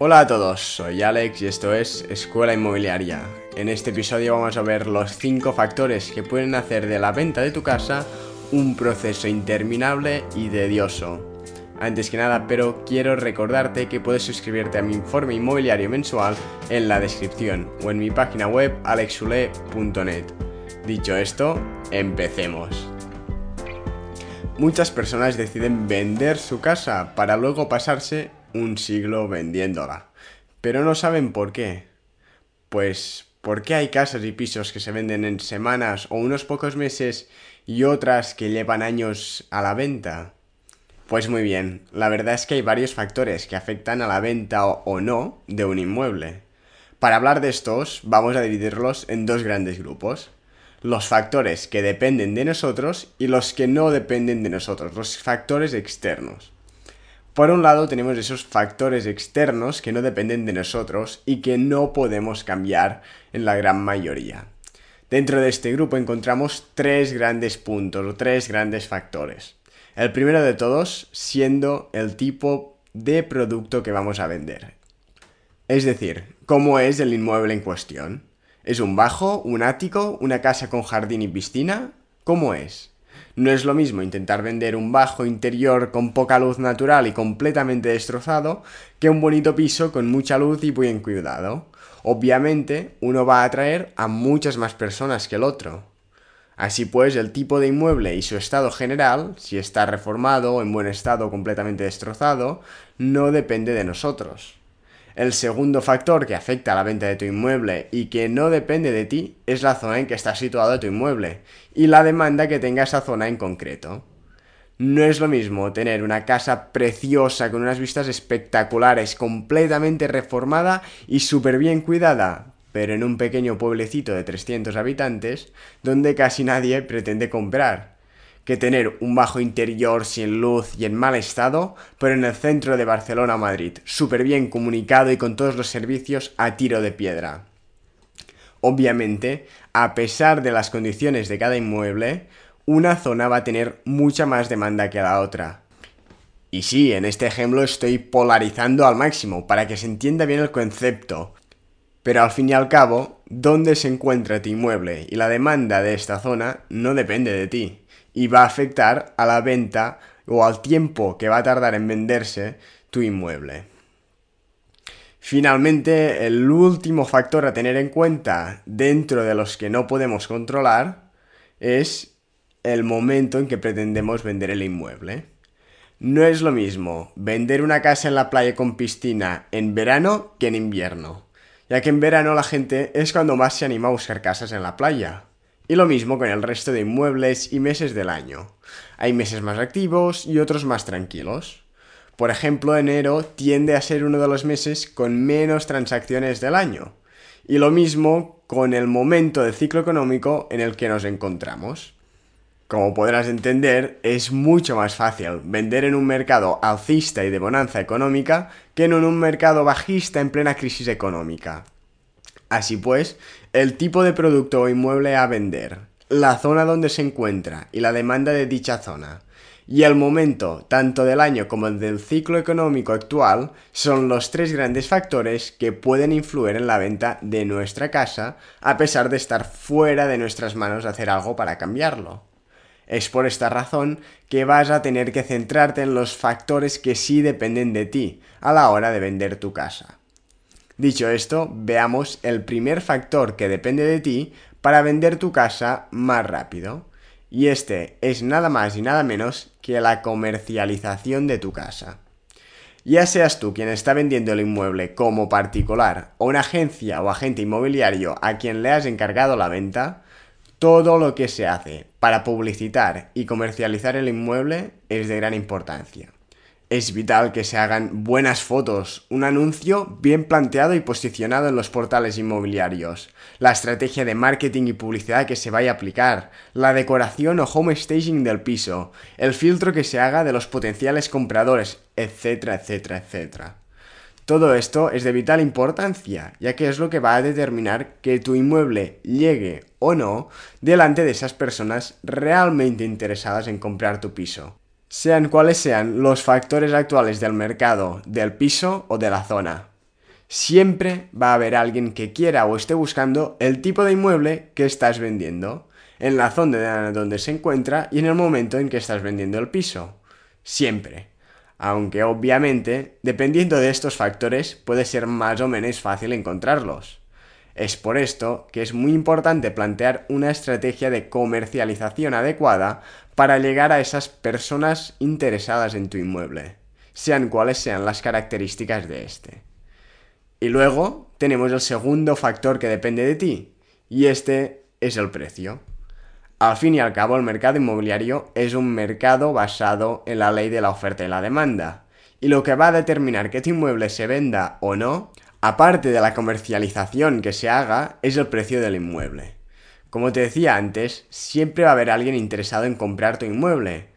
Hola a todos, soy Alex y esto es Escuela Inmobiliaria. En este episodio vamos a ver los 5 factores que pueden hacer de la venta de tu casa un proceso interminable y tedioso. Antes que nada, pero quiero recordarte que puedes suscribirte a mi informe inmobiliario mensual en la descripción o en mi página web alexule.net. Dicho esto, empecemos. Muchas personas deciden vender su casa para luego pasarse un siglo vendiéndola. Pero no saben por qué. Pues, ¿por qué hay casas y pisos que se venden en semanas o unos pocos meses y otras que llevan años a la venta? Pues muy bien, la verdad es que hay varios factores que afectan a la venta o, no de un inmueble. Para hablar de estos, vamos a dividirlos en dos grandes grupos. Los factores que dependen de nosotros y los que no dependen de nosotros, los factores externos. Por un lado tenemos esos factores externos que no dependen de nosotros y que no podemos cambiar en la gran mayoría. Dentro de este grupo encontramos tres grandes puntos o tres grandes factores. El primero de todos siendo el tipo de producto que vamos a vender. Es decir, ¿cómo es el inmueble en cuestión? ¿Es un bajo, un ático, una casa con jardín y piscina? ¿Cómo es? No es lo mismo intentar vender un bajo interior con poca luz natural y completamente destrozado que un bonito piso con mucha luz y bien cuidado. Obviamente, uno va a atraer a muchas más personas que el otro. Así pues, el tipo de inmueble y su estado general, si está reformado o en buen estado o completamente destrozado, no depende de nosotros. El segundo factor que afecta a la venta de tu inmueble y que no depende de ti es la zona en que está situado tu inmueble y la demanda que tenga esa zona en concreto. No es lo mismo tener una casa preciosa con unas vistas espectaculares, completamente reformada y súper bien cuidada, pero en un pequeño pueblecito de 300 habitantes donde casi nadie pretende comprar que tener un bajo interior sin luz y en mal estado, pero en el centro de Barcelona Madrid, súper bien comunicado y con todos los servicios a tiro de piedra. Obviamente, a pesar de las condiciones de cada inmueble, una zona va a tener mucha más demanda que la otra. Y sí, en este ejemplo estoy polarizando al máximo para que se entienda bien el concepto. Pero al fin y al cabo, dónde se encuentra tu inmueble y la demanda de esta zona no depende de ti y va a afectar a la venta o al tiempo que va a tardar en venderse tu inmueble. Finalmente, el último factor a tener en cuenta dentro de los que no podemos controlar es el momento en que pretendemos vender el inmueble. No es lo mismo vender una casa en la playa con piscina en verano que en invierno, ya que en verano la gente es cuando más se anima a buscar casas en la playa. Y lo mismo con el resto de inmuebles y meses del año. Hay meses más activos y otros más tranquilos. Por ejemplo, enero tiende a ser uno de los meses con menos transacciones del año. Y lo mismo con el momento del ciclo económico en el que nos encontramos. Como podrás entender, es mucho más fácil vender en un mercado alcista y de bonanza económica que en un mercado bajista en plena crisis económica. Así pues, el tipo de producto o inmueble a vender, la zona donde se encuentra y la demanda de dicha zona, y el momento, tanto del año como del ciclo económico actual, son los tres grandes factores que pueden influir en la venta de nuestra casa, a pesar de estar fuera de nuestras manos hacer algo para cambiarlo. Es por esta razón que vas a tener que centrarte en los factores que sí dependen de ti a la hora de vender tu casa. Dicho esto, veamos el primer factor que depende de ti para vender tu casa más rápido. Y este es nada más y nada menos que la comercialización de tu casa. Ya seas tú quien está vendiendo el inmueble como particular o una agencia o agente inmobiliario a quien le has encargado la venta, todo lo que se hace para publicitar y comercializar el inmueble es de gran importancia. Es vital que se hagan buenas fotos, un anuncio bien planteado y posicionado en los portales inmobiliarios, la estrategia de marketing y publicidad que se vaya a aplicar, la decoración o home staging del piso, el filtro que se haga de los potenciales compradores, etcétera, etcétera, etcétera. Todo esto es de vital importancia, ya que es lo que va a determinar que tu inmueble llegue o no delante de esas personas realmente interesadas en comprar tu piso sean cuales sean los factores actuales del mercado, del piso o de la zona. Siempre va a haber alguien que quiera o esté buscando el tipo de inmueble que estás vendiendo, en la zona donde se encuentra y en el momento en que estás vendiendo el piso. Siempre. Aunque obviamente, dependiendo de estos factores, puede ser más o menos fácil encontrarlos. Es por esto que es muy importante plantear una estrategia de comercialización adecuada para llegar a esas personas interesadas en tu inmueble, sean cuales sean las características de este. Y luego tenemos el segundo factor que depende de ti, y este es el precio. Al fin y al cabo, el mercado inmobiliario es un mercado basado en la ley de la oferta y la demanda, y lo que va a determinar que tu inmueble se venda o no aparte de la comercialización que se haga, es el precio del inmueble. Como te decía antes, siempre va a haber alguien interesado en comprar tu inmueble.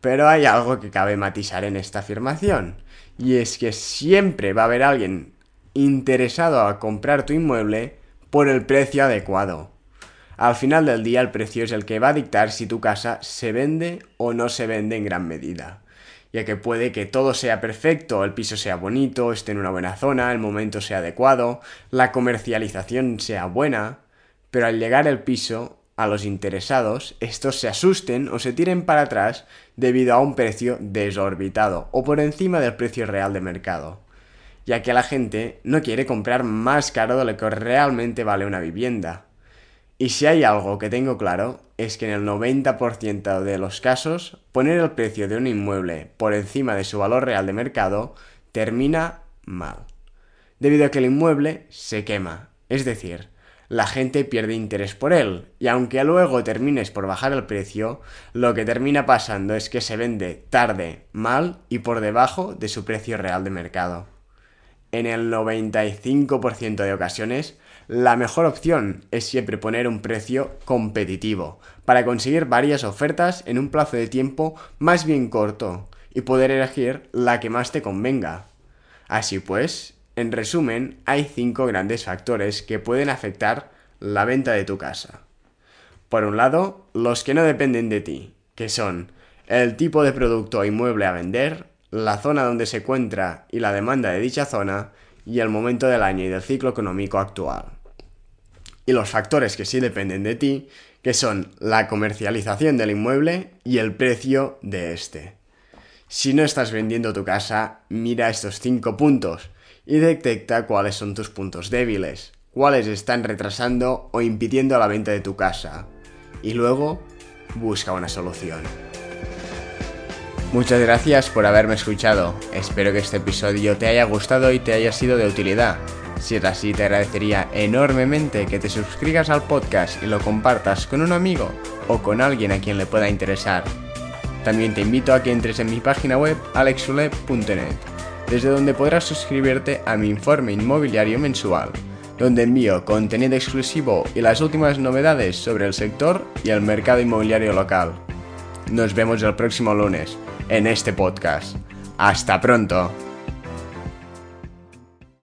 Pero hay algo que cabe matizar en esta afirmación, y es que siempre va a haber alguien interesado a comprar tu inmueble por el precio adecuado. Al final del día el precio es el que va a dictar si tu casa se vende o no se vende en gran medida ya que puede que todo sea perfecto, el piso sea bonito, esté en una buena zona, el momento sea adecuado, la comercialización sea buena, pero al llegar el piso, a los interesados, estos se asusten o se tiren para atrás debido a un precio desorbitado o por encima del precio real de mercado, ya que la gente no quiere comprar más caro de lo que realmente vale una vivienda. Y si hay algo que tengo claro, es que en el 90% de los casos, poner el precio de un inmueble por encima de su valor real de mercado termina mal. Debido a que el inmueble se quema, es decir, la gente pierde interés por él, y aunque luego termines por bajar el precio, lo que termina pasando es que se vende tarde, mal y por debajo de su precio real de mercado. En el 95% de ocasiones, la mejor opción es siempre poner un precio competitivo para conseguir varias ofertas en un plazo de tiempo más bien corto y poder elegir la que más te convenga. Así pues, en resumen, hay cinco grandes factores que pueden afectar la venta de tu casa. Por un lado, los que no dependen de ti, que son el tipo de producto o inmueble a vender, la zona donde se encuentra y la demanda de dicha zona, y el momento del año y del ciclo económico actual. Y los factores que sí dependen de ti, que son la comercialización del inmueble y el precio de este. Si no estás vendiendo tu casa, mira estos cinco puntos y detecta cuáles son tus puntos débiles, cuáles están retrasando o impidiendo la venta de tu casa. Y luego, busca una solución. Muchas gracias por haberme escuchado. Espero que este episodio te haya gustado y te haya sido de utilidad. Si es así, te agradecería enormemente que te suscribas al podcast y lo compartas con un amigo o con alguien a quien le pueda interesar. También te invito a que entres en mi página web alexule.net, desde donde podrás suscribirte a mi informe inmobiliario mensual, donde envío contenido exclusivo y las últimas novedades sobre el sector y el mercado inmobiliario local. Nos vemos el próximo lunes en este podcast. Hasta pronto.